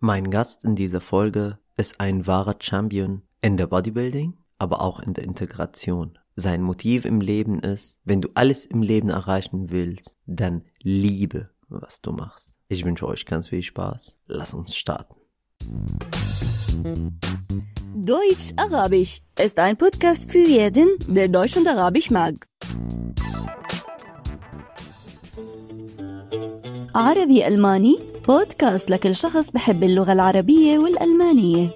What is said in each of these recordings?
Mein Gast in dieser Folge ist ein wahrer Champion in der Bodybuilding, aber auch in der Integration. Sein Motiv im Leben ist, wenn du alles im Leben erreichen willst, dann liebe, was du machst. Ich wünsche euch ganz viel Spaß. Lass uns starten. Deutsch-Arabisch ist ein Podcast für jeden, der Deutsch und Arabisch mag. عربي ألماني بودكاست لكل شخص بحب اللغة العربية والألمانية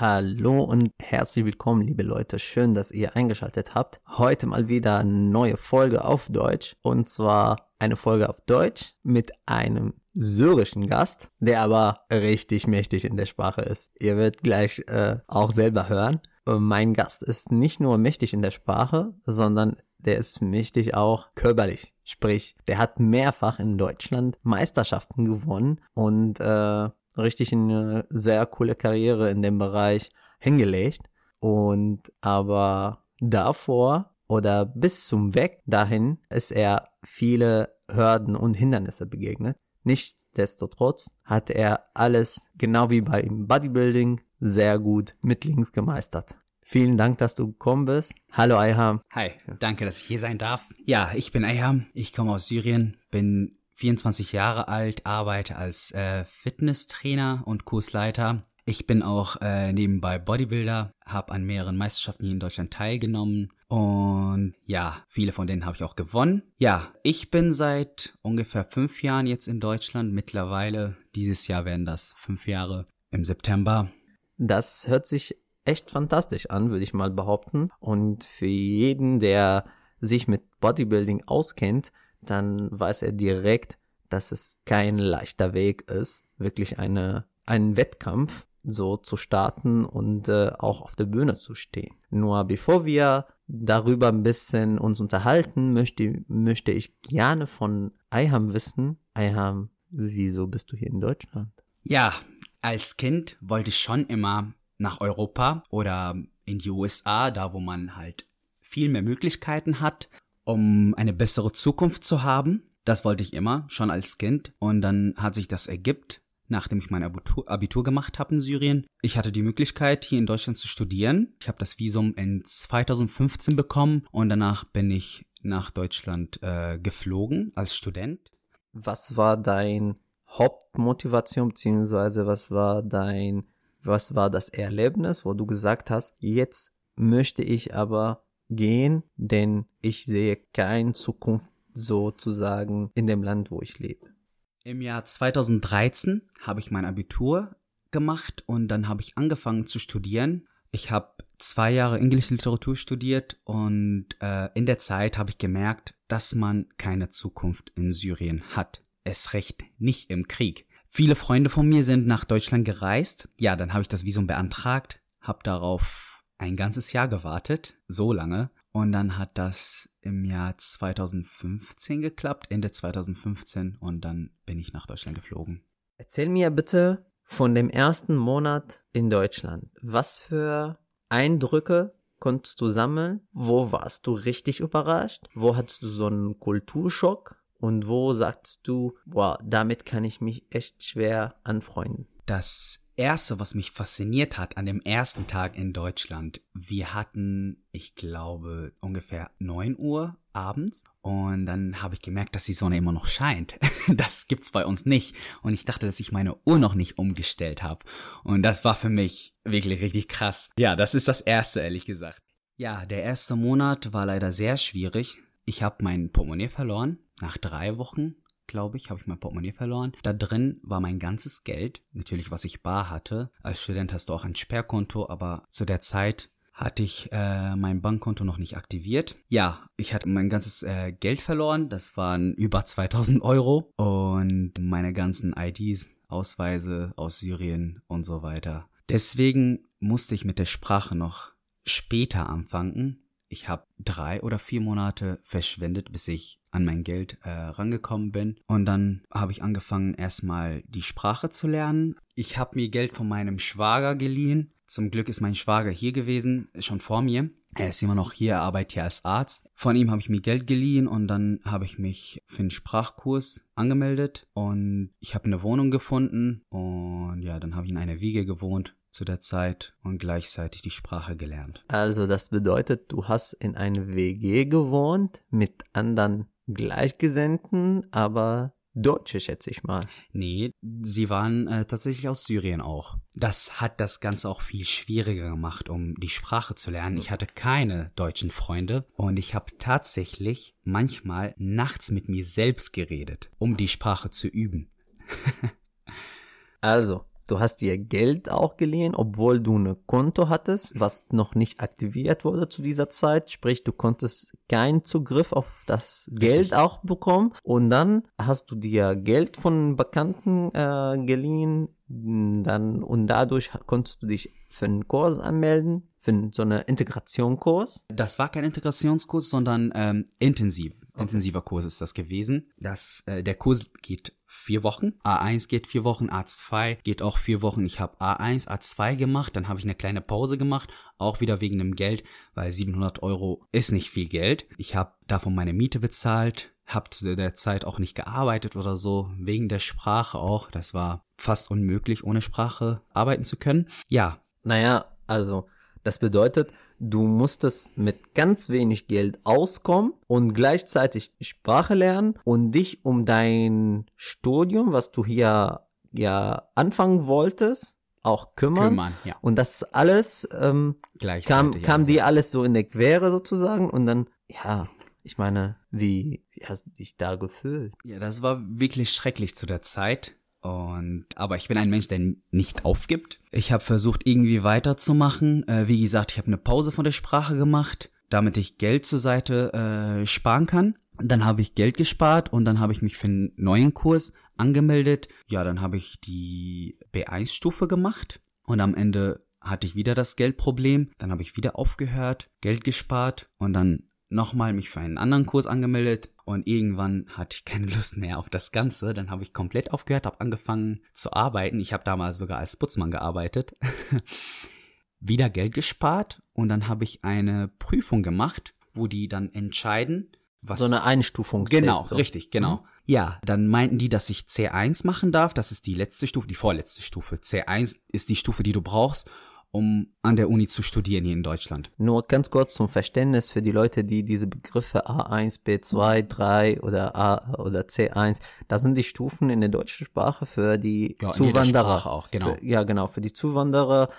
Hallo und herzlich willkommen, liebe Leute. Schön, dass ihr eingeschaltet habt. Heute mal wieder eine neue Folge auf Deutsch. Und zwar eine Folge auf Deutsch mit einem syrischen Gast, der aber richtig mächtig in der Sprache ist. Ihr werdet gleich äh, auch selber hören. Mein Gast ist nicht nur mächtig in der Sprache, sondern der ist mächtig auch körperlich. Sprich, der hat mehrfach in Deutschland Meisterschaften gewonnen und äh, richtig eine sehr coole Karriere in dem Bereich hingelegt. Und aber davor oder bis zum Weg dahin ist er viele Hürden und Hindernisse begegnet. Nichtsdestotrotz hat er alles, genau wie beim Bodybuilding, sehr gut mit links gemeistert. Vielen Dank, dass du gekommen bist. Hallo Ayham. Hi, danke, dass ich hier sein darf. Ja, ich bin Ayham, ich komme aus Syrien, bin 24 Jahre alt, arbeite als äh, Fitnesstrainer und Kursleiter. Ich bin auch äh, nebenbei Bodybuilder, habe an mehreren Meisterschaften hier in Deutschland teilgenommen und ja, viele von denen habe ich auch gewonnen. Ja, ich bin seit ungefähr fünf Jahren jetzt in Deutschland. Mittlerweile, dieses Jahr werden das fünf Jahre im September. Das hört sich echt fantastisch an, würde ich mal behaupten. Und für jeden, der sich mit Bodybuilding auskennt, dann weiß er direkt, dass es kein leichter Weg ist, wirklich eine, einen Wettkampf so zu starten und äh, auch auf der Bühne zu stehen. Nur bevor wir darüber ein bisschen uns unterhalten, möchte, möchte ich gerne von Ayham wissen. Ayham, wieso bist du hier in Deutschland? Ja, als Kind wollte ich schon immer nach Europa oder in die USA, da wo man halt viel mehr Möglichkeiten hat, um eine bessere Zukunft zu haben. Das wollte ich immer, schon als Kind. Und dann hat sich das ergibt, nachdem ich mein Abitur, Abitur gemacht habe in Syrien. Ich hatte die Möglichkeit, hier in Deutschland zu studieren. Ich habe das Visum in 2015 bekommen und danach bin ich nach Deutschland äh, geflogen als Student. Was war dein Hauptmotivation, beziehungsweise was war dein was war das Erlebnis, wo du gesagt hast, jetzt möchte ich aber gehen, denn ich sehe keine Zukunft sozusagen in dem Land, wo ich lebe. Im Jahr 2013 habe ich mein Abitur gemacht und dann habe ich angefangen zu studieren. Ich habe zwei Jahre englische Literatur studiert und äh, in der Zeit habe ich gemerkt, dass man keine Zukunft in Syrien hat. Es recht nicht im Krieg. Viele Freunde von mir sind nach Deutschland gereist. Ja, dann habe ich das Visum beantragt, habe darauf ein ganzes Jahr gewartet, so lange. Und dann hat das im Jahr 2015 geklappt, Ende 2015, und dann bin ich nach Deutschland geflogen. Erzähl mir bitte von dem ersten Monat in Deutschland. Was für Eindrücke konntest du sammeln? Wo warst du richtig überrascht? Wo hattest du so einen Kulturschock? Und wo sagst du, boah, damit kann ich mich echt schwer anfreunden? Das erste, was mich fasziniert hat an dem ersten Tag in Deutschland, wir hatten, ich glaube, ungefähr 9 Uhr abends und dann habe ich gemerkt, dass die Sonne immer noch scheint. Das gibt's bei uns nicht und ich dachte, dass ich meine Uhr noch nicht umgestellt habe und das war für mich wirklich richtig krass. Ja, das ist das erste, ehrlich gesagt. Ja, der erste Monat war leider sehr schwierig. Ich habe mein Portemonnaie verloren nach drei Wochen, glaube ich, habe ich mein Portemonnaie verloren. Da drin war mein ganzes Geld, natürlich was ich bar hatte. Als Student hast du auch ein Sperrkonto, aber zu der Zeit hatte ich äh, mein Bankkonto noch nicht aktiviert. Ja, ich hatte mein ganzes äh, Geld verloren. Das waren über 2000 Euro und meine ganzen IDs, Ausweise aus Syrien und so weiter. Deswegen musste ich mit der Sprache noch später anfangen. Ich habe drei oder vier Monate verschwendet, bis ich an mein Geld äh, rangekommen bin. Und dann habe ich angefangen, erstmal die Sprache zu lernen. Ich habe mir Geld von meinem Schwager geliehen. Zum Glück ist mein Schwager hier gewesen, schon vor mir. Er ist immer noch hier, er arbeitet hier als Arzt. Von ihm habe ich mir Geld geliehen und dann habe ich mich für einen Sprachkurs angemeldet und ich habe eine Wohnung gefunden und ja, dann habe ich in einer Wiege gewohnt zu der Zeit und gleichzeitig die Sprache gelernt. Also das bedeutet, du hast in einer WG gewohnt mit anderen Gleichgesinnten, aber Deutsche, schätze ich mal. Nee, sie waren äh, tatsächlich aus Syrien auch. Das hat das Ganze auch viel schwieriger gemacht, um die Sprache zu lernen. Ich hatte keine deutschen Freunde und ich habe tatsächlich manchmal nachts mit mir selbst geredet, um die Sprache zu üben. also, Du hast dir Geld auch geliehen, obwohl du eine Konto hattest, was noch nicht aktiviert wurde zu dieser Zeit. Sprich, du konntest keinen Zugriff auf das Geld auch bekommen. Und dann hast du dir Geld von Bekannten äh, geliehen, dann und dadurch konntest du dich für einen Kurs anmelden, für so einen Integrationskurs. Das war kein Integrationskurs, sondern ähm, intensiv. Intensiver Kurs ist das gewesen. Das, äh, der Kurs geht vier Wochen. A1 geht vier Wochen, A2 geht auch vier Wochen. Ich habe A1, A2 gemacht, dann habe ich eine kleine Pause gemacht, auch wieder wegen dem Geld, weil 700 Euro ist nicht viel Geld. Ich habe davon meine Miete bezahlt, habe zu der Zeit auch nicht gearbeitet oder so, wegen der Sprache auch. Das war fast unmöglich, ohne Sprache arbeiten zu können. Ja. Naja, also das bedeutet, du musstest mit ganz wenig Geld auskommen und gleichzeitig Sprache lernen und dich um dein Studium, was du hier ja anfangen wolltest, auch kümmern. kümmern ja. Und das alles ähm, kam, kam dir alles so in der Quere sozusagen und dann, ja, ich meine, wie, wie hast du dich da gefühlt? Ja, das war wirklich schrecklich zu der Zeit. Und aber ich bin ein Mensch, der nicht aufgibt. Ich habe versucht, irgendwie weiterzumachen. Äh, wie gesagt, ich habe eine Pause von der Sprache gemacht, damit ich Geld zur Seite äh, sparen kann. Dann habe ich Geld gespart und dann habe ich mich für einen neuen Kurs angemeldet. Ja, dann habe ich die B1-Stufe gemacht und am Ende hatte ich wieder das Geldproblem. Dann habe ich wieder aufgehört, Geld gespart und dann nochmal mich für einen anderen Kurs angemeldet und irgendwann hatte ich keine Lust mehr auf das Ganze. Dann habe ich komplett aufgehört, habe angefangen zu arbeiten. Ich habe damals sogar als Putzmann gearbeitet. Wieder Geld gespart und dann habe ich eine Prüfung gemacht, wo die dann entscheiden, was. So eine Einstufung. Genau, so. richtig, genau. Mhm. Ja, dann meinten die, dass ich C1 machen darf. Das ist die letzte Stufe, die vorletzte Stufe. C1 ist die Stufe, die du brauchst, um an der Uni zu studieren hier in Deutschland. Nur ganz kurz zum Verständnis für die Leute, die diese Begriffe A1, B2, 3 oder A oder C1, das sind die Stufen in der deutschen Sprache für die ja, Zuwanderer. auch, genau. Für, ja, genau, für die Zuwanderer.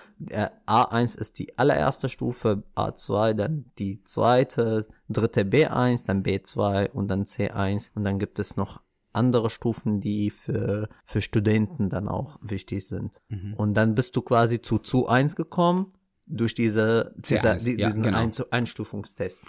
A1 ist die allererste Stufe, A2 dann die zweite, dritte B1, dann B2 und dann C1 und dann gibt es noch andere Stufen, die für, für Studenten dann auch wichtig sind. Mhm. Und dann bist du quasi zu zu 1 gekommen durch diese, dieser, die, ja, diesen genau. Ein Einstufungstest.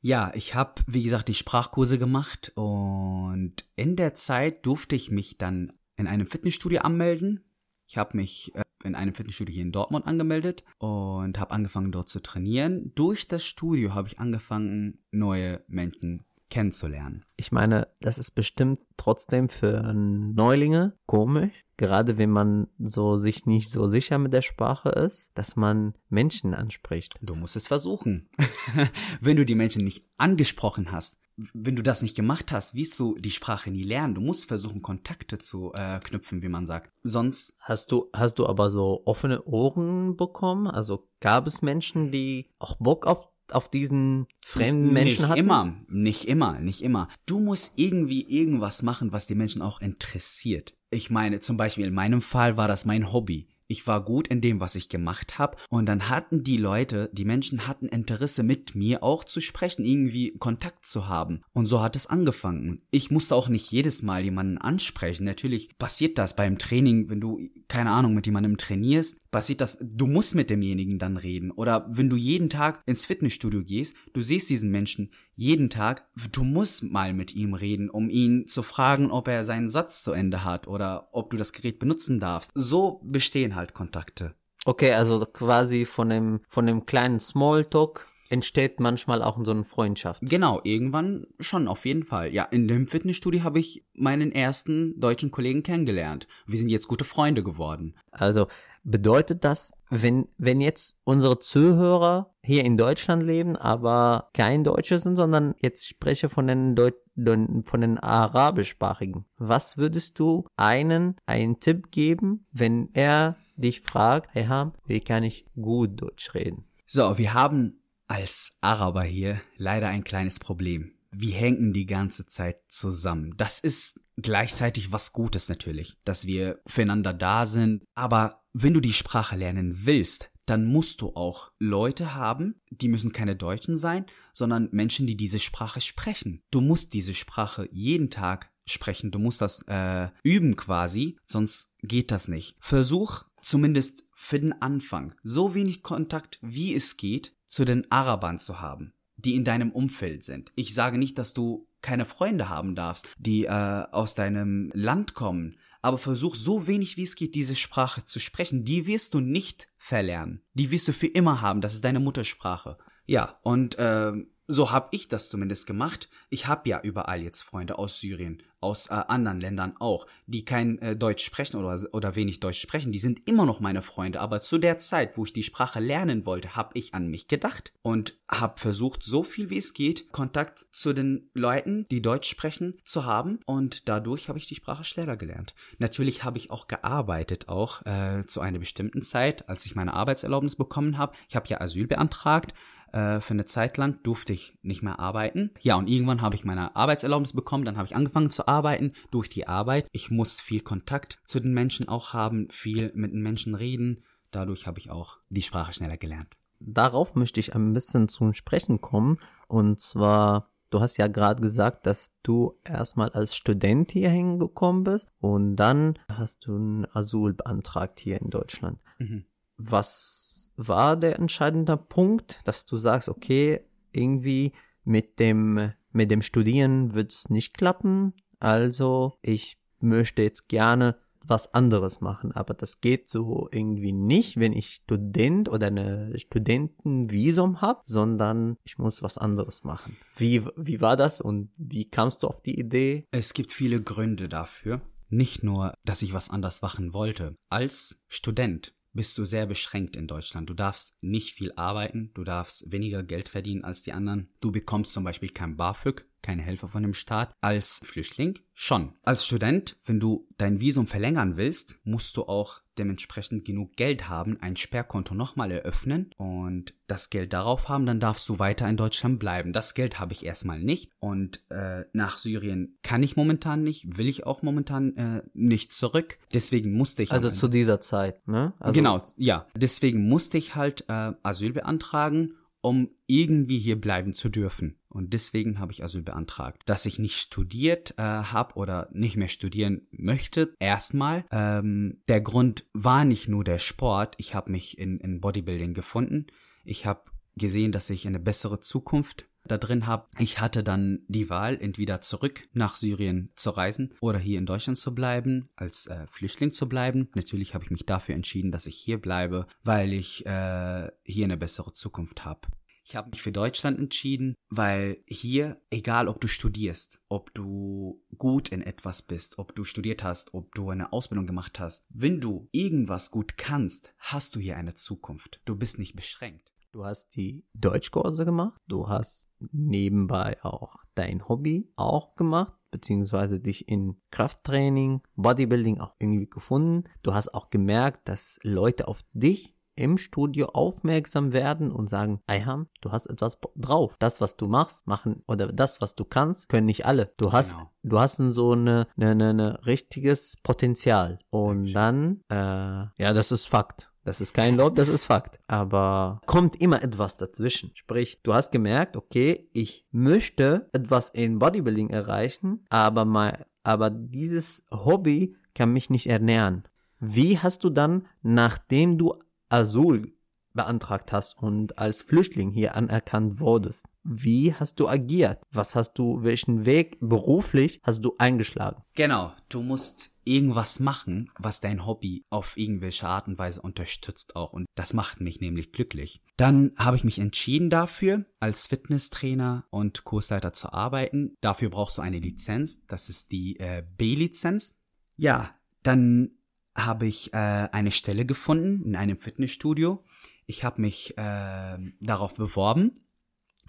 Ja, ich habe, wie gesagt, die Sprachkurse gemacht und in der Zeit durfte ich mich dann in einem Fitnessstudio anmelden. Ich habe mich äh, in einem Fitnessstudio hier in Dortmund angemeldet und habe angefangen dort zu trainieren. Durch das Studio habe ich angefangen, neue Menschen kennenzulernen. Ich meine, das ist bestimmt trotzdem für Neulinge komisch, gerade wenn man so sich nicht so sicher mit der Sprache ist, dass man Menschen anspricht. Du musst es versuchen. wenn du die Menschen nicht angesprochen hast, wenn du das nicht gemacht hast, wirst du die Sprache nie lernen. Du musst versuchen, Kontakte zu äh, knüpfen, wie man sagt. Sonst. Hast du, hast du aber so offene Ohren bekommen? Also gab es Menschen, die auch Bock auf auf diesen fremden Menschen nicht hatten? immer, nicht immer, nicht immer. Du musst irgendwie irgendwas machen, was die Menschen auch interessiert. Ich meine, zum Beispiel in meinem Fall war das mein Hobby. Ich war gut in dem, was ich gemacht habe. Und dann hatten die Leute, die Menschen hatten Interesse mit mir auch zu sprechen, irgendwie Kontakt zu haben. Und so hat es angefangen. Ich musste auch nicht jedes Mal jemanden ansprechen. Natürlich passiert das beim Training, wenn du, keine Ahnung, mit jemandem trainierst, passiert das, du musst mit demjenigen dann reden. Oder wenn du jeden Tag ins Fitnessstudio gehst, du siehst diesen Menschen jeden Tag, du musst mal mit ihm reden, um ihn zu fragen, ob er seinen Satz zu Ende hat oder ob du das Gerät benutzen darfst. So bestehen halt Kontakte. Okay, also quasi von dem, von dem kleinen Smalltalk entsteht manchmal auch so eine Freundschaft. Genau, irgendwann schon, auf jeden Fall. Ja, in dem Fitnessstudio habe ich meinen ersten deutschen Kollegen kennengelernt. Wir sind jetzt gute Freunde geworden. Also bedeutet das, wenn, wenn jetzt unsere Zuhörer hier in Deutschland leben, aber kein Deutscher sind, sondern jetzt spreche von den, Deut von den arabischsprachigen, was würdest du einen einen Tipp geben, wenn er dich fragt, hey Ham, wie kann ich gut Deutsch reden? So, wir haben als Araber hier leider ein kleines Problem. Wir hängen die ganze Zeit zusammen. Das ist gleichzeitig was Gutes natürlich, dass wir füreinander da sind. Aber wenn du die Sprache lernen willst, dann musst du auch Leute haben, die müssen keine Deutschen sein, sondern Menschen, die diese Sprache sprechen. Du musst diese Sprache jeden Tag sprechen, du musst das äh, üben quasi, sonst geht das nicht. Versuch zumindest für den Anfang so wenig Kontakt wie es geht zu den Arabern zu haben, die in deinem Umfeld sind. Ich sage nicht, dass du keine Freunde haben darfst, die äh, aus deinem Land kommen, aber versuch so wenig wie es geht, diese Sprache zu sprechen. Die wirst du nicht verlernen. Die wirst du für immer haben. Das ist deine Muttersprache. Ja, und äh, so habe ich das zumindest gemacht. Ich habe ja überall jetzt Freunde aus Syrien, aus äh, anderen Ländern auch, die kein äh, Deutsch sprechen oder, oder wenig Deutsch sprechen. Die sind immer noch meine Freunde. Aber zu der Zeit, wo ich die Sprache lernen wollte, habe ich an mich gedacht und habe versucht, so viel wie es geht, Kontakt zu den Leuten, die Deutsch sprechen, zu haben. Und dadurch habe ich die Sprache schneller gelernt. Natürlich habe ich auch gearbeitet, auch äh, zu einer bestimmten Zeit, als ich meine Arbeitserlaubnis bekommen habe. Ich habe ja Asyl beantragt äh, für eine Zeit lang durfte ich nicht mehr arbeiten. Ja, und irgendwann habe ich meine Arbeitserlaubnis bekommen, dann habe ich angefangen zu arbeiten durch die Arbeit. Ich muss viel Kontakt zu den Menschen auch haben, viel mit den Menschen reden. Dadurch habe ich auch die Sprache schneller gelernt. Darauf möchte ich ein bisschen zum Sprechen kommen. Und zwar, du hast ja gerade gesagt, dass du erstmal als Student hier hingekommen bist und dann hast du einen Asyl beantragt hier in Deutschland. Mhm. Was war der entscheidende Punkt, dass du sagst, okay, irgendwie mit dem, mit dem Studieren wird's nicht klappen, also ich möchte jetzt gerne was anderes machen, aber das geht so irgendwie nicht, wenn ich Student oder eine Studentenvisum habe, sondern ich muss was anderes machen. Wie, wie war das und wie kamst du auf die Idee? Es gibt viele Gründe dafür. Nicht nur, dass ich was anders machen wollte. Als Student bist du sehr beschränkt in Deutschland. Du darfst nicht viel arbeiten, du darfst weniger Geld verdienen als die anderen. Du bekommst zum Beispiel kein BAföG, keine Hilfe von dem Staat. Als Flüchtling schon. Als Student, wenn du dein Visum verlängern willst, musst du auch dementsprechend genug Geld haben, ein Sperrkonto nochmal eröffnen und das Geld darauf haben, dann darfst du weiter in Deutschland bleiben. Das Geld habe ich erstmal nicht und äh, nach Syrien kann ich momentan nicht, will ich auch momentan äh, nicht zurück. Deswegen musste ich. Also zu dieser Zeit, ne? Also genau, ja. Deswegen musste ich halt äh, Asyl beantragen um irgendwie hier bleiben zu dürfen. Und deswegen habe ich Asyl beantragt. Dass ich nicht studiert äh, habe oder nicht mehr studieren möchte, erstmal. Ähm, der Grund war nicht nur der Sport. Ich habe mich in, in Bodybuilding gefunden. Ich habe gesehen, dass ich eine bessere Zukunft da drin habe. Ich hatte dann die Wahl, entweder zurück nach Syrien zu reisen oder hier in Deutschland zu bleiben, als äh, Flüchtling zu bleiben. Natürlich habe ich mich dafür entschieden, dass ich hier bleibe, weil ich äh, hier eine bessere Zukunft habe. Ich habe mich für Deutschland entschieden, weil hier, egal ob du studierst, ob du gut in etwas bist, ob du studiert hast, ob du eine Ausbildung gemacht hast, wenn du irgendwas gut kannst, hast du hier eine Zukunft. Du bist nicht beschränkt. Du hast die Deutschkurse gemacht, du hast nebenbei auch dein Hobby auch gemacht, beziehungsweise dich in Krafttraining, Bodybuilding auch irgendwie gefunden. Du hast auch gemerkt, dass Leute auf dich im Studio aufmerksam werden und sagen, Ayham, du hast etwas drauf. Das, was du machst, machen oder das, was du kannst, können nicht alle. Du hast, genau. du hast so eine, eine, eine, eine richtiges Potenzial. Und dann, äh, ja, das ist Fakt. Das ist kein Lob, das ist Fakt. Aber kommt immer etwas dazwischen. Sprich, du hast gemerkt, okay, ich möchte etwas in Bodybuilding erreichen, aber mal, aber dieses Hobby kann mich nicht ernähren. Wie hast du dann, nachdem du Asyl beantragt hast und als Flüchtling hier anerkannt wurdest, wie hast du agiert? Was hast du, welchen Weg beruflich hast du eingeschlagen? Genau, du musst irgendwas machen, was dein Hobby auf irgendwelche Art und Weise unterstützt auch. Und das macht mich nämlich glücklich. Dann habe ich mich entschieden dafür, als Fitnesstrainer und Kursleiter zu arbeiten. Dafür brauchst du eine Lizenz. Das ist die äh, B-Lizenz. Ja, dann habe ich äh, eine Stelle gefunden in einem Fitnessstudio. Ich habe mich äh, darauf beworben.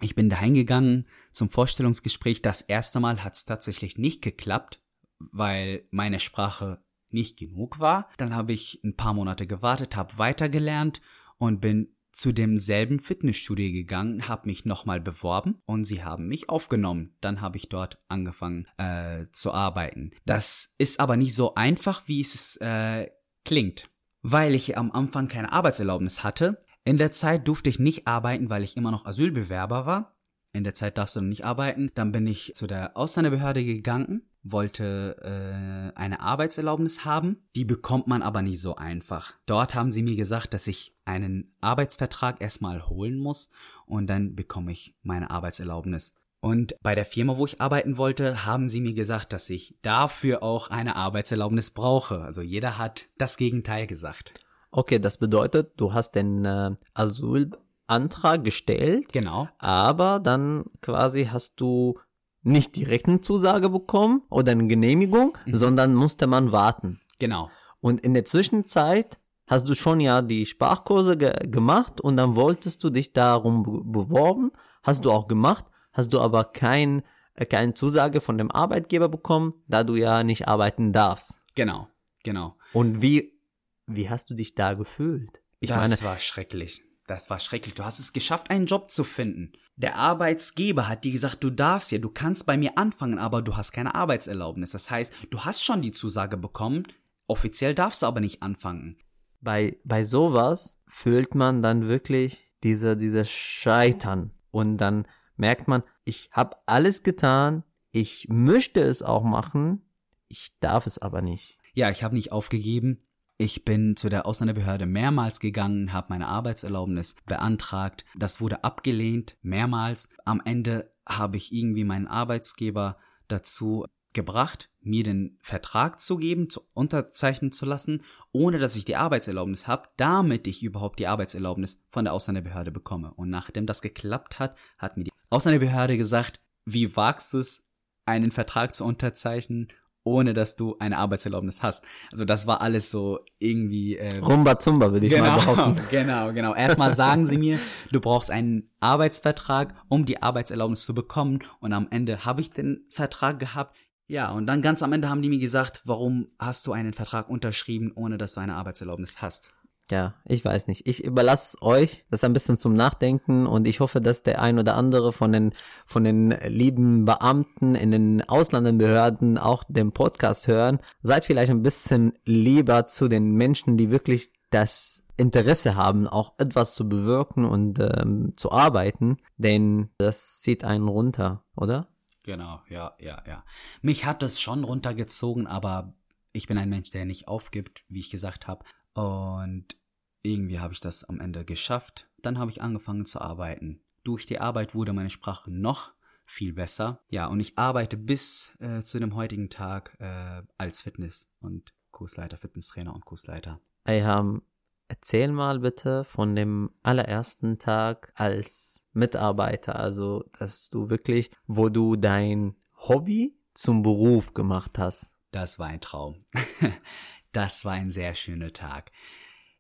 Ich bin dahin gegangen zum Vorstellungsgespräch. Das erste Mal hat es tatsächlich nicht geklappt, weil meine Sprache nicht genug war. Dann habe ich ein paar Monate gewartet, habe weitergelernt und bin zu demselben Fitnessstudio gegangen, habe mich nochmal beworben und sie haben mich aufgenommen. Dann habe ich dort angefangen äh, zu arbeiten. Das ist aber nicht so einfach, wie es äh, klingt, weil ich am Anfang keine Arbeitserlaubnis hatte. In der Zeit durfte ich nicht arbeiten, weil ich immer noch Asylbewerber war. In der Zeit darfst du noch nicht arbeiten. Dann bin ich zu der Ausländerbehörde gegangen wollte äh, eine Arbeitserlaubnis haben. Die bekommt man aber nicht so einfach. Dort haben sie mir gesagt, dass ich einen Arbeitsvertrag erstmal holen muss und dann bekomme ich meine Arbeitserlaubnis. Und bei der Firma, wo ich arbeiten wollte, haben sie mir gesagt, dass ich dafür auch eine Arbeitserlaubnis brauche. Also jeder hat das Gegenteil gesagt. Okay, das bedeutet, du hast den äh, Asylantrag gestellt. Genau. Aber dann quasi hast du nicht direkt eine Zusage bekommen oder eine Genehmigung, mhm. sondern musste man warten. Genau. Und in der Zwischenzeit hast du schon ja die Sprachkurse ge gemacht und dann wolltest du dich darum beworben, hast du auch gemacht, hast du aber kein, äh, keine Zusage von dem Arbeitgeber bekommen, da du ja nicht arbeiten darfst. Genau, genau. Und wie, wie hast du dich da gefühlt? Ich das meine, war schrecklich. Das war schrecklich. Du hast es geschafft, einen Job zu finden. Der Arbeitsgeber hat dir gesagt, du darfst ja, du kannst bei mir anfangen, aber du hast keine Arbeitserlaubnis. Das heißt, du hast schon die Zusage bekommen, offiziell darfst du aber nicht anfangen. Bei, bei sowas fühlt man dann wirklich diese, diese Scheitern und dann merkt man, ich habe alles getan, ich möchte es auch machen, ich darf es aber nicht. Ja, ich habe nicht aufgegeben. Ich bin zu der Ausländerbehörde mehrmals gegangen, habe meine Arbeitserlaubnis beantragt. Das wurde abgelehnt, mehrmals. Am Ende habe ich irgendwie meinen Arbeitsgeber dazu gebracht, mir den Vertrag zu geben, zu unterzeichnen zu lassen, ohne dass ich die Arbeitserlaubnis habe, damit ich überhaupt die Arbeitserlaubnis von der Ausländerbehörde bekomme. Und nachdem das geklappt hat, hat mir die Ausländerbehörde gesagt, wie wagst du es, einen Vertrag zu unterzeichnen, ohne dass du eine Arbeitserlaubnis hast. Also das war alles so irgendwie äh, Rumba Zumba würde ich genau, mal behaupten. Genau, genau. Erstmal sagen sie mir, du brauchst einen Arbeitsvertrag, um die Arbeitserlaubnis zu bekommen und am Ende habe ich den Vertrag gehabt. Ja, und dann ganz am Ende haben die mir gesagt, warum hast du einen Vertrag unterschrieben, ohne dass du eine Arbeitserlaubnis hast? Ja, ich weiß nicht. Ich überlasse euch das ein bisschen zum Nachdenken und ich hoffe, dass der ein oder andere von den, von den lieben Beamten in den Ausländerbehörden auch den Podcast hören. Seid vielleicht ein bisschen lieber zu den Menschen, die wirklich das Interesse haben, auch etwas zu bewirken und ähm, zu arbeiten, denn das zieht einen runter, oder? Genau, ja, ja, ja. Mich hat das schon runtergezogen, aber ich bin ein Mensch, der nicht aufgibt, wie ich gesagt habe. Und irgendwie habe ich das am Ende geschafft. Dann habe ich angefangen zu arbeiten. Durch die Arbeit wurde meine Sprache noch viel besser. Ja, und ich arbeite bis äh, zu dem heutigen Tag äh, als Fitness- und Kursleiter, Fitnesstrainer und Kursleiter. Ayham, erzähl mal bitte von dem allerersten Tag als Mitarbeiter, also dass du wirklich, wo du dein Hobby zum Beruf gemacht hast. Das war ein Traum. Das war ein sehr schöner Tag.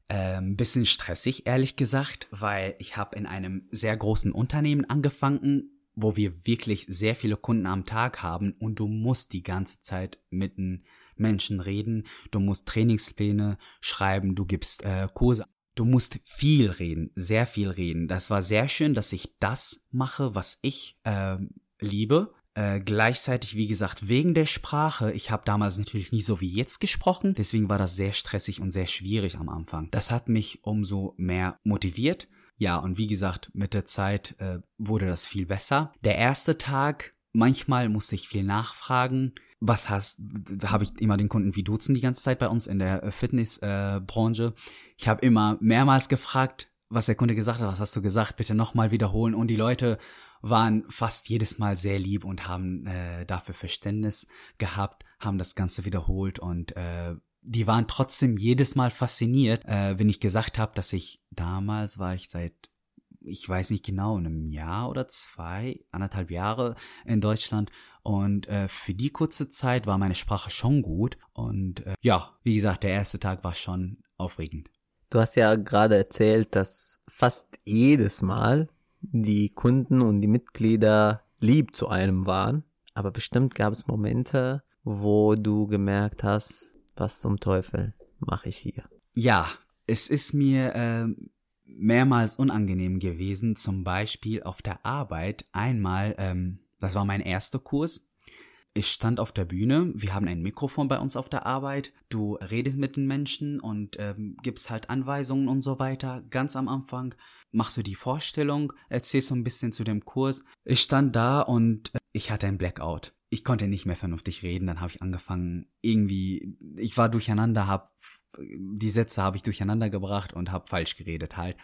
Ähm, bisschen stressig, ehrlich gesagt, weil ich habe in einem sehr großen Unternehmen angefangen, wo wir wirklich sehr viele Kunden am Tag haben und du musst die ganze Zeit mit den Menschen reden, du musst Trainingspläne schreiben, du gibst äh, Kurse, du musst viel reden, sehr viel reden. Das war sehr schön, dass ich das mache, was ich äh, liebe äh, gleichzeitig, wie gesagt, wegen der Sprache, ich habe damals natürlich nicht so wie jetzt gesprochen, deswegen war das sehr stressig und sehr schwierig am Anfang. Das hat mich umso mehr motiviert. Ja, und wie gesagt, mit der Zeit äh, wurde das viel besser. Der erste Tag, manchmal musste ich viel nachfragen. Was hast, da habe ich immer den Kunden wie duzen die ganze Zeit bei uns in der äh, Fitnessbranche. Äh, ich habe immer mehrmals gefragt, was der Kunde gesagt hat, was hast du gesagt, bitte nochmal wiederholen. Und die Leute waren fast jedes Mal sehr lieb und haben äh, dafür Verständnis gehabt, haben das Ganze wiederholt und äh, die waren trotzdem jedes Mal fasziniert, äh, wenn ich gesagt habe, dass ich damals war ich seit ich weiß nicht genau, einem Jahr oder zwei, anderthalb Jahre in Deutschland. Und äh, für die kurze Zeit war meine Sprache schon gut. Und äh, ja, wie gesagt, der erste Tag war schon aufregend. Du hast ja gerade erzählt, dass fast jedes Mal die Kunden und die Mitglieder lieb zu einem waren. Aber bestimmt gab es Momente, wo du gemerkt hast, was zum Teufel mache ich hier? Ja, es ist mir äh, mehrmals unangenehm gewesen. Zum Beispiel auf der Arbeit einmal, ähm, das war mein erster Kurs. Ich stand auf der Bühne, wir haben ein Mikrofon bei uns auf der Arbeit, du redest mit den Menschen und ähm, gibst halt Anweisungen und so weiter. Ganz am Anfang machst du die Vorstellung, erzählst so ein bisschen zu dem Kurs. Ich stand da und äh, ich hatte ein Blackout ich konnte nicht mehr vernünftig reden. Dann habe ich angefangen, irgendwie, ich war durcheinander, habe die Sätze habe ich durcheinander gebracht und habe falsch geredet halt.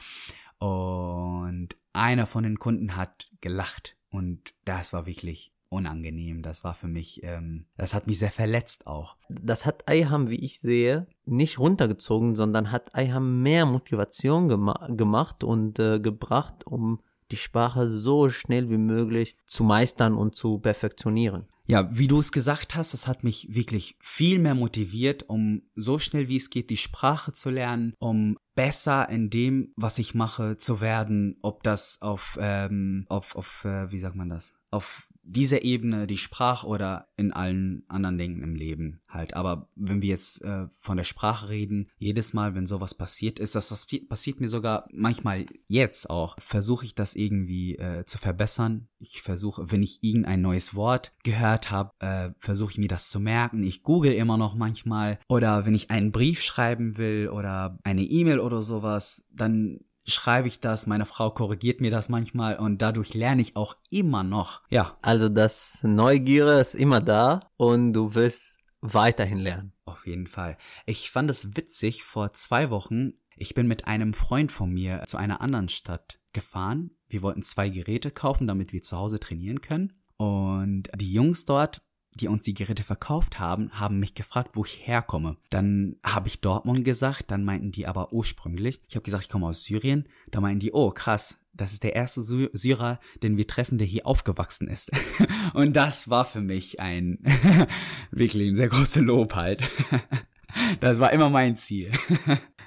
Und einer von den Kunden hat gelacht und das war wirklich unangenehm. Das war für mich, ähm, das hat mich sehr verletzt auch. Das hat Eiham, wie ich sehe, nicht runtergezogen, sondern hat Eiham mehr Motivation gema gemacht und äh, gebracht, um die Sprache so schnell wie möglich zu meistern und zu perfektionieren. Ja, wie du es gesagt hast, das hat mich wirklich viel mehr motiviert, um so schnell wie es geht die Sprache zu lernen, um besser in dem, was ich mache, zu werden, ob das auf, ähm, auf, auf, äh, wie sagt man das, auf dieser Ebene, die Sprache oder in allen anderen Dingen im Leben halt. Aber wenn wir jetzt äh, von der Sprache reden, jedes Mal, wenn sowas passiert ist, das, das passiert mir sogar manchmal jetzt auch, versuche ich das irgendwie äh, zu verbessern. Ich versuche, wenn ich irgendein neues Wort gehört habe, äh, versuche ich mir das zu merken. Ich google immer noch manchmal. Oder wenn ich einen Brief schreiben will oder eine E-Mail oder sowas, dann schreibe ich das, meine Frau korrigiert mir das manchmal und dadurch lerne ich auch immer noch. Ja. Also das Neugier ist immer da und du wirst weiterhin lernen. Auf jeden Fall. Ich fand es witzig, vor zwei Wochen, ich bin mit einem Freund von mir zu einer anderen Stadt gefahren. Wir wollten zwei Geräte kaufen, damit wir zu Hause trainieren können. Und die Jungs dort die uns die Geräte verkauft haben, haben mich gefragt, wo ich herkomme. Dann habe ich Dortmund gesagt, dann meinten die aber ursprünglich. Ich habe gesagt, ich komme aus Syrien. Da meinten die, oh krass, das ist der erste Sy Syrer, den wir treffen, der hier aufgewachsen ist. Und das war für mich ein wirklich ein sehr großes Lob halt. das war immer mein Ziel.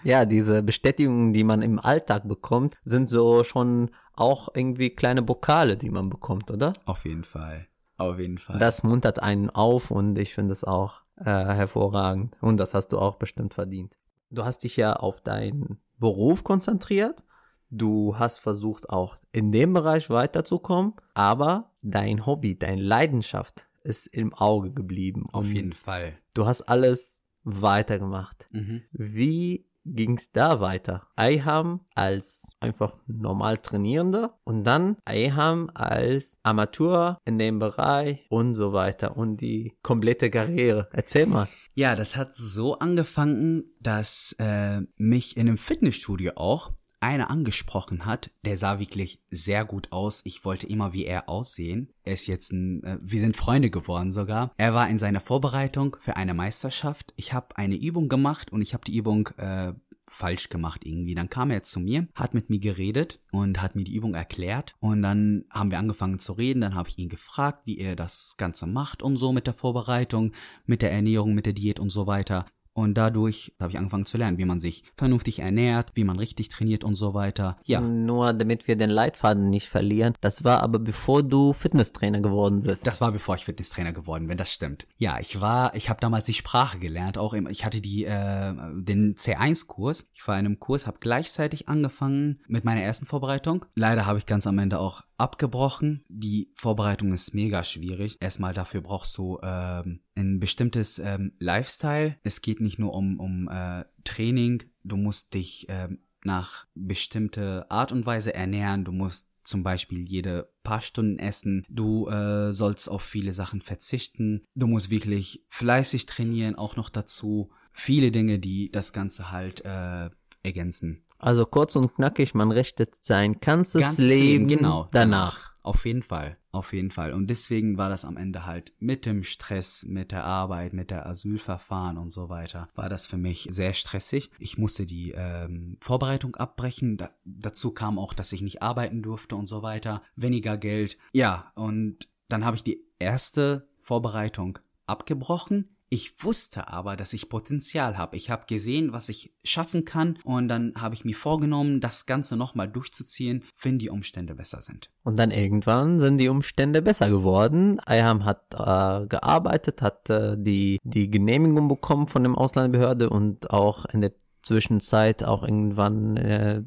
ja, diese Bestätigungen, die man im Alltag bekommt, sind so schon auch irgendwie kleine Pokale, die man bekommt, oder? Auf jeden Fall. Auf jeden Fall. Das muntert einen auf und ich finde es auch äh, hervorragend. Und das hast du auch bestimmt verdient. Du hast dich ja auf deinen Beruf konzentriert. Du hast versucht, auch in dem Bereich weiterzukommen. Aber dein Hobby, deine Leidenschaft ist im Auge geblieben. Auf jeden Fall. Du hast alles weitergemacht. Mhm. Wie ging es da weiter. Eiham als einfach normal Trainierender und dann Eiham als Amateur in dem Bereich und so weiter und die komplette Karriere. Erzähl mal. Ja, das hat so angefangen, dass äh, mich in einem Fitnessstudio auch einer angesprochen hat, der sah wirklich sehr gut aus. Ich wollte immer wie er aussehen. Er ist jetzt ein, äh, wir sind Freunde geworden sogar. Er war in seiner Vorbereitung für eine Meisterschaft. Ich habe eine Übung gemacht und ich habe die Übung äh, falsch gemacht irgendwie. Dann kam er zu mir, hat mit mir geredet und hat mir die Übung erklärt. Und dann haben wir angefangen zu reden. Dann habe ich ihn gefragt, wie er das Ganze macht und so mit der Vorbereitung, mit der Ernährung, mit der Diät und so weiter. Und dadurch habe ich angefangen zu lernen, wie man sich vernünftig ernährt, wie man richtig trainiert und so weiter. Ja. Nur damit wir den Leitfaden nicht verlieren. Das war aber bevor du Fitnesstrainer geworden bist. Das war bevor ich Fitnesstrainer geworden bin, das stimmt. Ja, ich war, ich habe damals die Sprache gelernt, auch im, ich hatte die äh, den C1-Kurs. Ich war in einem Kurs, habe gleichzeitig angefangen mit meiner ersten Vorbereitung. Leider habe ich ganz am Ende auch abgebrochen. Die Vorbereitung ist mega schwierig. Erstmal dafür brauchst du ähm, ein bestimmtes ähm, Lifestyle. Es geht nicht nur um, um äh, Training, du musst dich ähm, nach bestimmte Art und Weise ernähren, du musst zum Beispiel jede paar Stunden essen, du äh, sollst auf viele Sachen verzichten, du musst wirklich fleißig trainieren, auch noch dazu. Viele Dinge, die das Ganze halt äh, ergänzen. Also kurz und knackig, man richtet sein ganzes Ganz Leben, genau, danach. Auf jeden Fall, auf jeden Fall. Und deswegen war das am Ende halt mit dem Stress, mit der Arbeit, mit der Asylverfahren und so weiter, war das für mich sehr stressig. Ich musste die ähm, Vorbereitung abbrechen. Da, dazu kam auch, dass ich nicht arbeiten durfte und so weiter. Weniger Geld. Ja, und dann habe ich die erste Vorbereitung abgebrochen ich wusste aber, dass ich Potenzial habe. Ich habe gesehen, was ich schaffen kann und dann habe ich mir vorgenommen, das Ganze nochmal durchzuziehen, wenn die Umstände besser sind. Und dann irgendwann sind die Umstände besser geworden. Ayham hat äh, gearbeitet, hat äh, die, die Genehmigung bekommen von dem Ausländerbehörde und auch in der Zwischenzeit auch irgendwann äh,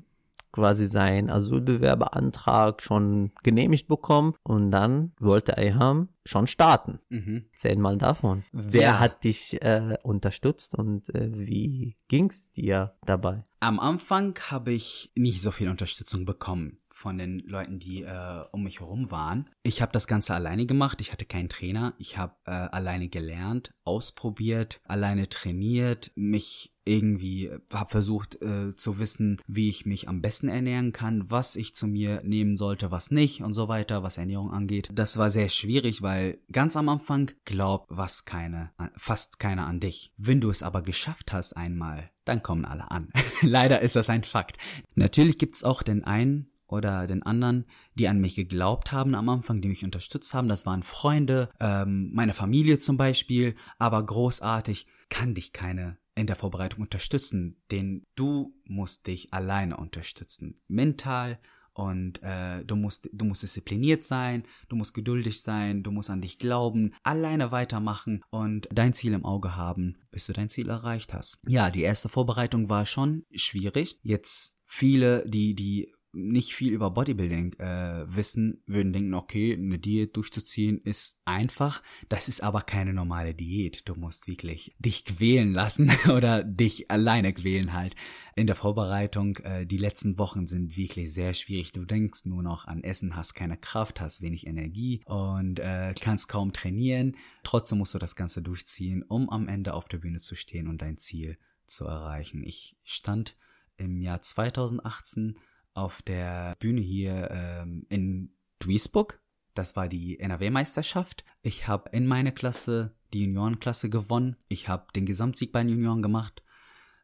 quasi seinen Asylbewerberantrag schon genehmigt bekommen und dann wollte Ayham schon starten. Mhm. Erzähl mal davon. Wer ja. hat dich äh, unterstützt und äh, wie ging's dir dabei? Am Anfang habe ich nicht so viel Unterstützung bekommen von den Leuten, die äh, um mich herum waren. Ich habe das Ganze alleine gemacht. Ich hatte keinen Trainer. Ich habe äh, alleine gelernt, ausprobiert, alleine trainiert, mich irgendwie habe versucht äh, zu wissen, wie ich mich am besten ernähren kann, was ich zu mir nehmen sollte, was nicht und so weiter, was Ernährung angeht. Das war sehr schwierig, weil ganz am Anfang glaubt was keine, fast keiner an dich. Wenn du es aber geschafft hast einmal, dann kommen alle an. Leider ist das ein Fakt. Natürlich gibt es auch den einen oder den anderen, die an mich geglaubt haben am Anfang, die mich unterstützt haben. Das waren Freunde, ähm, meine Familie zum Beispiel, aber großartig kann dich keine in der Vorbereitung unterstützen, denn du musst dich alleine unterstützen. Mental und äh, du musst du musst diszipliniert sein, du musst geduldig sein, du musst an dich glauben, alleine weitermachen und dein Ziel im Auge haben, bis du dein Ziel erreicht hast. Ja, die erste Vorbereitung war schon schwierig. Jetzt viele, die die nicht viel über Bodybuilding äh, wissen, würden denken, okay, eine Diät durchzuziehen ist einfach. Das ist aber keine normale Diät. Du musst wirklich dich quälen lassen oder dich alleine quälen halt. In der Vorbereitung, äh, die letzten Wochen sind wirklich sehr schwierig. Du denkst nur noch an Essen, hast keine Kraft, hast wenig Energie und äh, kannst kaum trainieren. Trotzdem musst du das Ganze durchziehen, um am Ende auf der Bühne zu stehen und dein Ziel zu erreichen. Ich stand im Jahr 2018 auf der Bühne hier ähm, in Duisburg. Das war die NRW-Meisterschaft. Ich habe in meiner Klasse die Juniorenklasse gewonnen. Ich habe den Gesamtsieg bei den Junioren gemacht.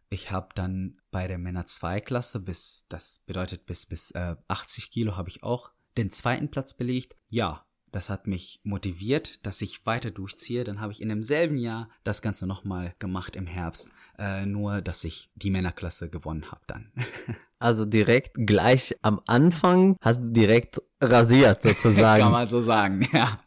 Ich habe dann bei der Männer 2 Klasse bis, das bedeutet bis, bis äh, 80 Kilo habe ich auch den zweiten Platz belegt. Ja, das hat mich motiviert, dass ich weiter durchziehe. Dann habe ich in demselben Jahr das Ganze nochmal gemacht im Herbst. Äh, nur, dass ich die Männerklasse gewonnen habe dann. Also direkt gleich am Anfang hast du direkt rasiert sozusagen. Kann man so sagen, ja.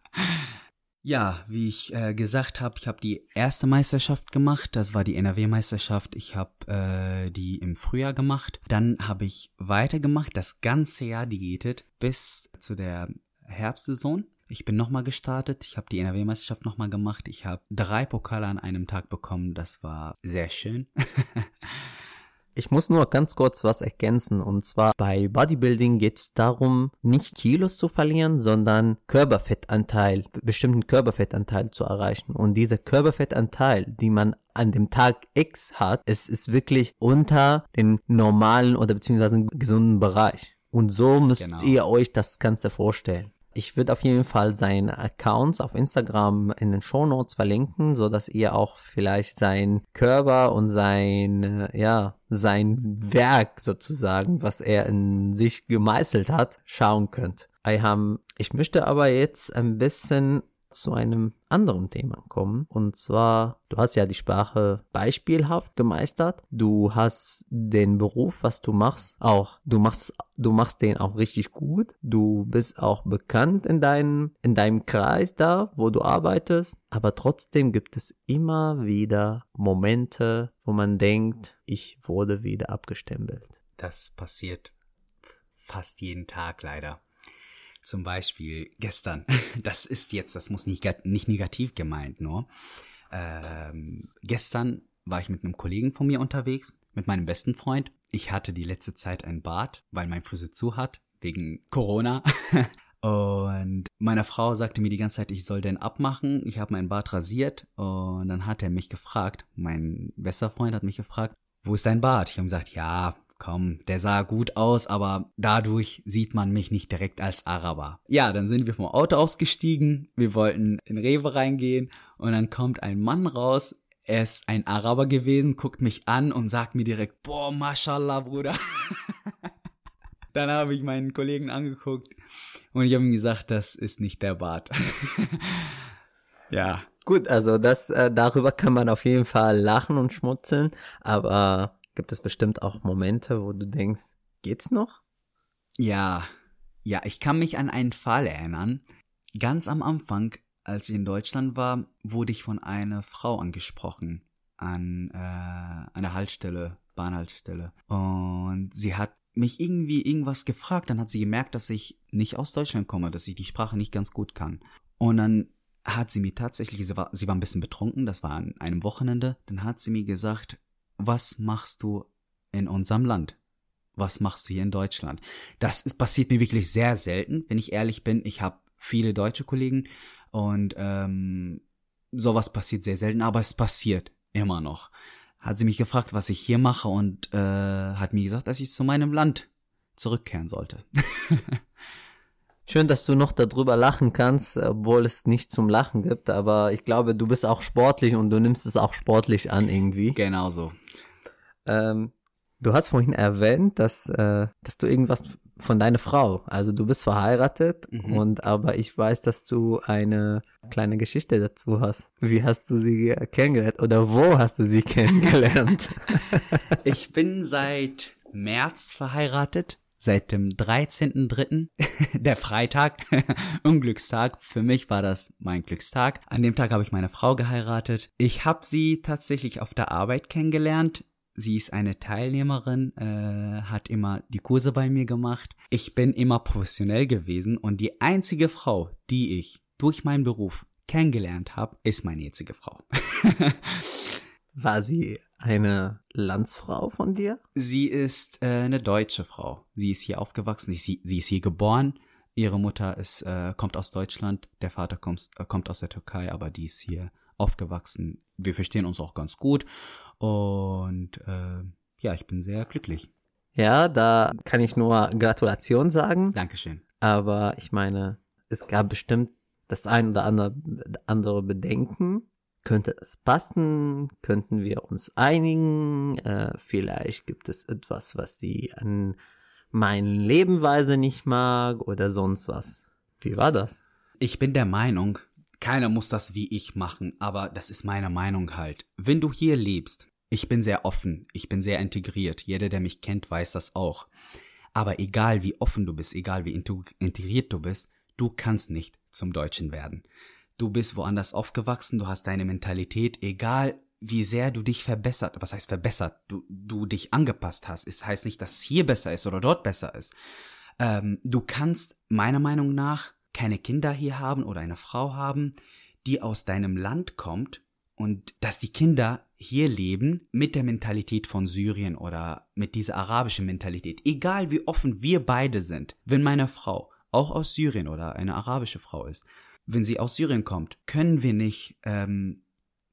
Ja, wie ich äh, gesagt habe, ich habe die erste Meisterschaft gemacht. Das war die NRW-Meisterschaft. Ich habe äh, die im Frühjahr gemacht. Dann habe ich weitergemacht, das ganze Jahr diätet bis zu der Herbstsaison. Ich bin nochmal gestartet. Ich habe die NRW-Meisterschaft nochmal gemacht. Ich habe drei Pokale an einem Tag bekommen. Das war sehr schön. Ich muss nur ganz kurz was ergänzen. Und zwar bei Bodybuilding geht es darum, nicht Kilos zu verlieren, sondern Körperfettanteil, bestimmten Körperfettanteil zu erreichen. Und dieser Körperfettanteil, die man an dem Tag X hat, es ist wirklich unter den normalen oder beziehungsweise gesunden Bereich. Und so müsst genau. ihr euch das Ganze vorstellen. Ich würde auf jeden Fall seine Accounts auf Instagram in den Show Notes verlinken, so dass ihr auch vielleicht sein Körper und sein, ja, sein Werk sozusagen, was er in sich gemeißelt hat, schauen könnt. Ich möchte aber jetzt ein bisschen zu einem anderen Thema kommen. Und zwar, du hast ja die Sprache beispielhaft gemeistert. Du hast den Beruf, was du machst, auch. Du machst, du machst den auch richtig gut. Du bist auch bekannt in deinem, in deinem Kreis da, wo du arbeitest. Aber trotzdem gibt es immer wieder Momente, wo man denkt, ich wurde wieder abgestempelt. Das passiert fast jeden Tag leider. Zum Beispiel gestern, das ist jetzt, das muss nicht, nicht negativ gemeint, nur. Ähm, gestern war ich mit einem Kollegen von mir unterwegs, mit meinem besten Freund. Ich hatte die letzte Zeit ein Bad, weil mein Friseur zu hat, wegen Corona. Und meine Frau sagte mir die ganze Zeit, ich soll den abmachen. Ich habe mein Bart rasiert und dann hat er mich gefragt, mein bester Freund hat mich gefragt, wo ist dein Bart? Ich habe gesagt, ja, komm, der sah gut aus, aber dadurch sieht man mich nicht direkt als Araber. Ja, dann sind wir vom Auto ausgestiegen, wir wollten in Rewe reingehen und dann kommt ein Mann raus, er ist ein Araber gewesen, guckt mich an und sagt mir direkt, boah, mashallah, Bruder. dann habe ich meinen Kollegen angeguckt und ich habe ihm gesagt, das ist nicht der Bart. ja. Gut, also das äh, darüber kann man auf jeden Fall lachen und schmutzeln, aber gibt es bestimmt auch Momente, wo du denkst, geht's noch? Ja, ja, ich kann mich an einen Fall erinnern. Ganz am Anfang, als ich in Deutschland war, wurde ich von einer Frau angesprochen an äh, einer Haltestelle, Bahnhaltestelle. Und sie hat mich irgendwie irgendwas gefragt, dann hat sie gemerkt, dass ich nicht aus Deutschland komme, dass ich die Sprache nicht ganz gut kann. Und dann hat sie mir tatsächlich, sie war, sie war ein bisschen betrunken, das war an einem Wochenende, dann hat sie mir gesagt, was machst du in unserem Land? Was machst du hier in Deutschland? Das ist, passiert mir wirklich sehr selten, wenn ich ehrlich bin. Ich habe viele deutsche Kollegen und ähm, sowas passiert sehr selten, aber es passiert immer noch. Hat sie mich gefragt, was ich hier mache und äh, hat mir gesagt, dass ich zu meinem Land zurückkehren sollte. Schön, dass du noch darüber lachen kannst, obwohl es nicht zum Lachen gibt, aber ich glaube, du bist auch sportlich und du nimmst es auch sportlich an irgendwie. Genau so. Ähm, du hast vorhin erwähnt, dass, äh, dass du irgendwas von deiner Frau, also du bist verheiratet Mhm. und aber ich weiß, dass du eine kleine Geschichte dazu hast. Wie hast du sie kennengelernt oder wo hast du sie kennengelernt? Ich bin seit März verheiratet. Seit dem 13.3., der Freitag, Unglückstag. Für mich war das mein Glückstag. An dem Tag habe ich meine Frau geheiratet. Ich habe sie tatsächlich auf der Arbeit kennengelernt. Sie ist eine Teilnehmerin, äh, hat immer die Kurse bei mir gemacht. Ich bin immer professionell gewesen und die einzige Frau, die ich durch meinen Beruf kennengelernt habe, ist meine jetzige Frau. War sie eine Landsfrau von dir? Sie ist äh, eine deutsche Frau. Sie ist hier aufgewachsen, sie, sie ist hier geboren. Ihre Mutter ist, äh, kommt aus Deutschland, der Vater kommt, äh, kommt aus der Türkei, aber die ist hier aufgewachsen. Wir verstehen uns auch ganz gut und äh, ja, ich bin sehr glücklich. Ja, da kann ich nur Gratulation sagen. Dankeschön. Aber ich meine, es gab bestimmt das ein oder andere, andere Bedenken. Könnte es passen? Könnten wir uns einigen? Äh, vielleicht gibt es etwas, was sie an meinen Lebenweise nicht mag oder sonst was. Wie war das? Ich bin der Meinung, keiner muss das wie ich machen, aber das ist meine Meinung halt. Wenn du hier lebst, ich bin sehr offen, ich bin sehr integriert. Jeder, der mich kennt, weiß das auch. Aber egal wie offen du bist, egal wie integriert du bist, du kannst nicht zum Deutschen werden. Du bist woanders aufgewachsen, du hast deine Mentalität, egal wie sehr du dich verbessert, was heißt verbessert, du, du dich angepasst hast. Es heißt nicht, dass es hier besser ist oder dort besser ist. Ähm, du kannst meiner Meinung nach keine Kinder hier haben oder eine Frau haben, die aus deinem Land kommt und dass die Kinder hier leben mit der Mentalität von Syrien oder mit dieser arabischen Mentalität. Egal wie offen wir beide sind, wenn meine Frau auch aus Syrien oder eine arabische Frau ist, wenn sie aus Syrien kommt, können wir nicht, ähm,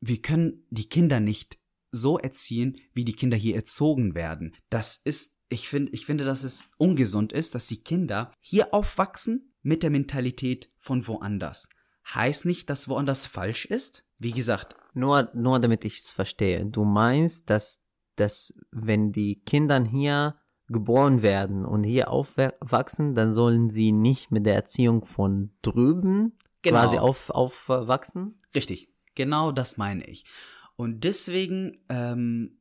wir können die Kinder nicht so erziehen, wie die Kinder hier erzogen werden. Das ist, ich finde, ich finde, dass es ungesund ist, dass die Kinder hier aufwachsen mit der Mentalität von woanders. Heißt nicht, dass woanders falsch ist. Wie gesagt. Nur, nur damit ich es verstehe. Du meinst, dass, dass wenn die Kinder hier geboren werden und hier aufwachsen, dann sollen sie nicht mit der Erziehung von drüben Genau. quasi auf, aufwachsen? Richtig. Genau das meine ich. Und deswegen ähm,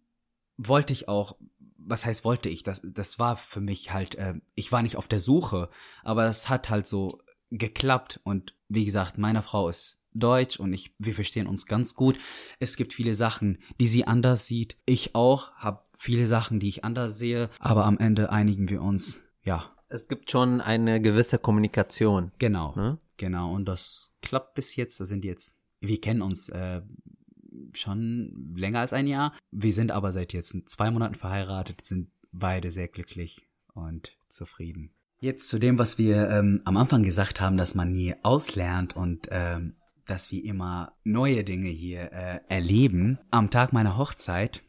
wollte ich auch, was heißt wollte ich? Das, das war für mich halt, äh, ich war nicht auf der Suche, aber das hat halt so geklappt. Und wie gesagt, meine Frau ist Deutsch und ich, wir verstehen uns ganz gut. Es gibt viele Sachen, die sie anders sieht. Ich auch, habe viele Sachen, die ich anders sehe, aber am Ende einigen wir uns. Ja, Es gibt schon eine gewisse Kommunikation. genau. Ne? Genau, und das klappt bis jetzt. Da sind jetzt, wir kennen uns äh, schon länger als ein Jahr. Wir sind aber seit jetzt zwei Monaten verheiratet, sind beide sehr glücklich und zufrieden. Jetzt zu dem, was wir ähm, am Anfang gesagt haben, dass man hier auslernt und ähm, dass wir immer neue Dinge hier äh, erleben. Am Tag meiner Hochzeit,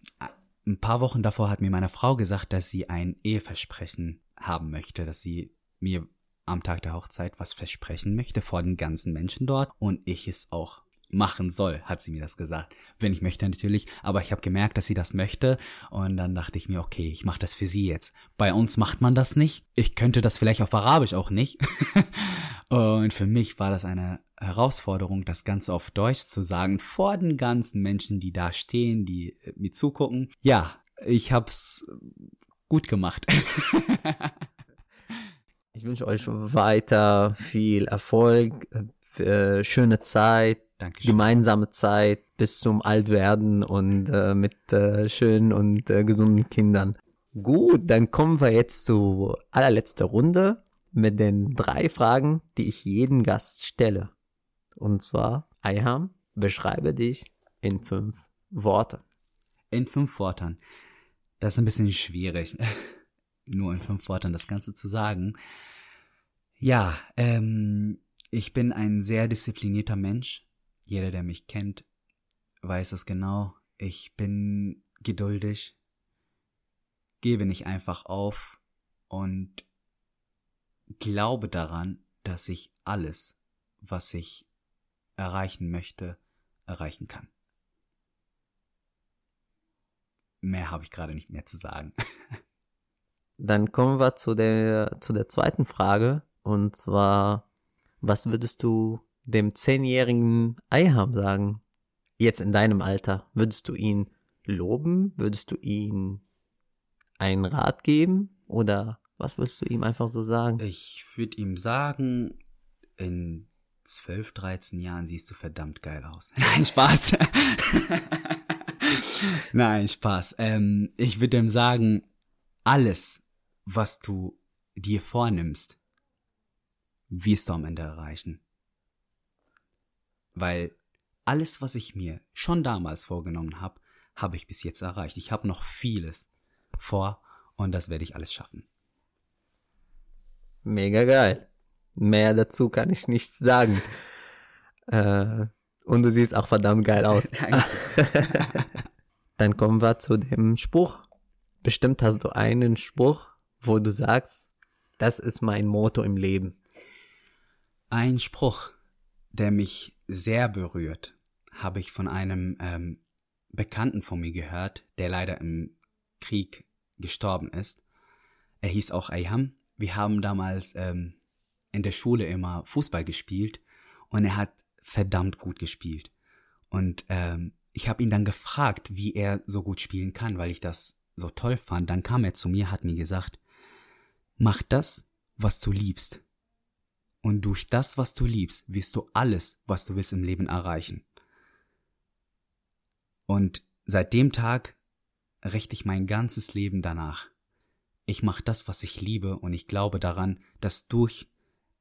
ein paar Wochen davor hat mir meine Frau gesagt, dass sie ein Eheversprechen haben möchte, dass sie mir am Tag der Hochzeit was versprechen möchte vor den ganzen Menschen dort und ich es auch machen soll, hat sie mir das gesagt. Wenn ich möchte natürlich, aber ich habe gemerkt, dass sie das möchte und dann dachte ich mir, okay, ich mache das für sie jetzt. Bei uns macht man das nicht. Ich könnte das vielleicht auf Arabisch auch nicht. und für mich war das eine Herausforderung, das Ganze auf Deutsch zu sagen, vor den ganzen Menschen, die da stehen, die äh, mir zugucken. Ja, ich hab's gut gemacht. ich wünsche euch weiter viel Erfolg, äh, schöne Zeit, Dankeschön. gemeinsame Zeit bis zum Altwerden und äh, mit äh, schönen und äh, gesunden Kindern. Gut, dann kommen wir jetzt zu allerletzter Runde mit den drei Fragen, die ich jedem Gast stelle. Und zwar, Ayham, beschreibe dich in fünf Worten. In fünf Worten. Das ist ein bisschen schwierig, nur in fünf Worten das Ganze zu sagen. Ja, ähm, ich bin ein sehr disziplinierter Mensch. Jeder, der mich kennt, weiß das genau. Ich bin geduldig, gebe nicht einfach auf und glaube daran, dass ich alles, was ich erreichen möchte, erreichen kann. Mehr habe ich gerade nicht mehr zu sagen. Dann kommen wir zu der, zu der zweiten Frage. Und zwar, was würdest du dem zehnjährigen Eiham sagen? Jetzt in deinem Alter. Würdest du ihn loben? Würdest du ihm einen Rat geben? Oder was würdest du ihm einfach so sagen? Ich würde ihm sagen, in 12, 13 Jahren siehst du verdammt geil aus. Nein, Spaß. Nein, Spaß. Ähm, ich würde ihm sagen, alles, was du dir vornimmst, wirst du am Ende erreichen. Weil alles, was ich mir schon damals vorgenommen habe, habe ich bis jetzt erreicht. Ich habe noch vieles vor und das werde ich alles schaffen. Mega geil. Mehr dazu kann ich nichts sagen. Äh, und du siehst auch verdammt geil aus. Dann kommen wir zu dem Spruch. Bestimmt hast du einen Spruch, wo du sagst, das ist mein Motto im Leben. Ein Spruch, der mich sehr berührt, habe ich von einem ähm, Bekannten von mir gehört, der leider im Krieg gestorben ist. Er hieß auch Ayham. Wir haben damals ähm, in der Schule immer Fußball gespielt und er hat verdammt gut gespielt. Und ähm, ich habe ihn dann gefragt, wie er so gut spielen kann, weil ich das so toll fand. Dann kam er zu mir, hat mir gesagt, mach das, was du liebst. Und durch das, was du liebst, wirst du alles, was du willst im Leben erreichen. Und seit dem Tag richte ich mein ganzes Leben danach. Ich mache das, was ich liebe, und ich glaube daran, dass durch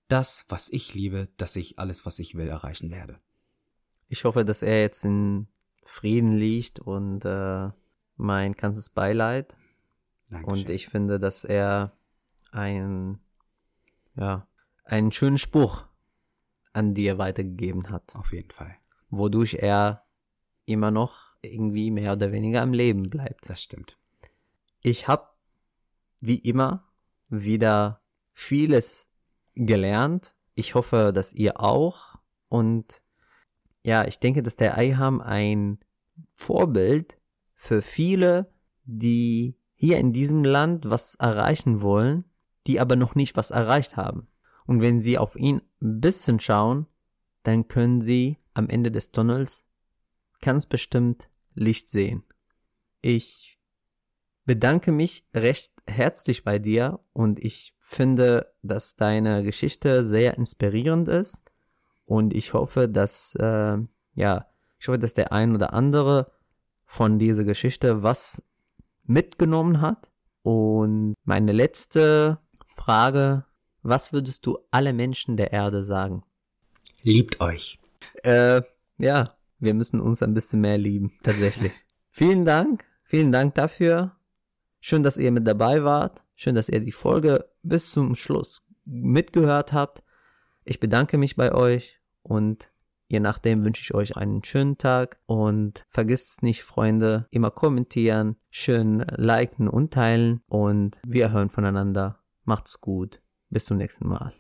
das, was ich liebe, dass ich alles, was ich will, erreichen werde. Ich hoffe, dass er jetzt in Frieden liegt und äh, mein ganzes Beileid. Dankeschön. Und ich finde, dass er ein, ja, einen schönen Spruch an dir weitergegeben hat. Auf jeden Fall. Wodurch er immer noch irgendwie mehr oder weniger am Leben bleibt. Das stimmt. Ich habe wie immer wieder vieles gelernt. Ich hoffe, dass ihr auch. Und ja, ich denke, dass der Eiham ein Vorbild für viele, die hier in diesem Land was erreichen wollen, die aber noch nicht was erreicht haben. Und wenn sie auf ihn ein bisschen schauen, dann können sie am Ende des Tunnels ganz bestimmt Licht sehen. Ich bedanke mich recht herzlich bei dir und ich finde, dass deine Geschichte sehr inspirierend ist und ich hoffe, dass äh, ja, ich hoffe, dass der ein oder andere von dieser Geschichte was mitgenommen hat. Und meine letzte Frage, was würdest du alle Menschen der Erde sagen? Liebt euch. Äh, ja, wir müssen uns ein bisschen mehr lieben, tatsächlich. vielen Dank, vielen Dank dafür. Schön, dass ihr mit dabei wart. Schön, dass ihr die Folge bis zum Schluss mitgehört habt. Ich bedanke mich bei euch und Je nachdem wünsche ich euch einen schönen Tag und vergisst es nicht, Freunde, immer kommentieren, schön liken und teilen und wir hören voneinander. Macht's gut. Bis zum nächsten Mal.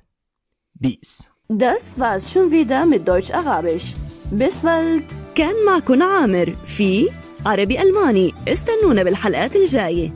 Peace. Das war's schon wieder mit Deutsch-Arabisch. bis bald كان معكم عامر في عربي ألماني استنونا بالحلقات الجايه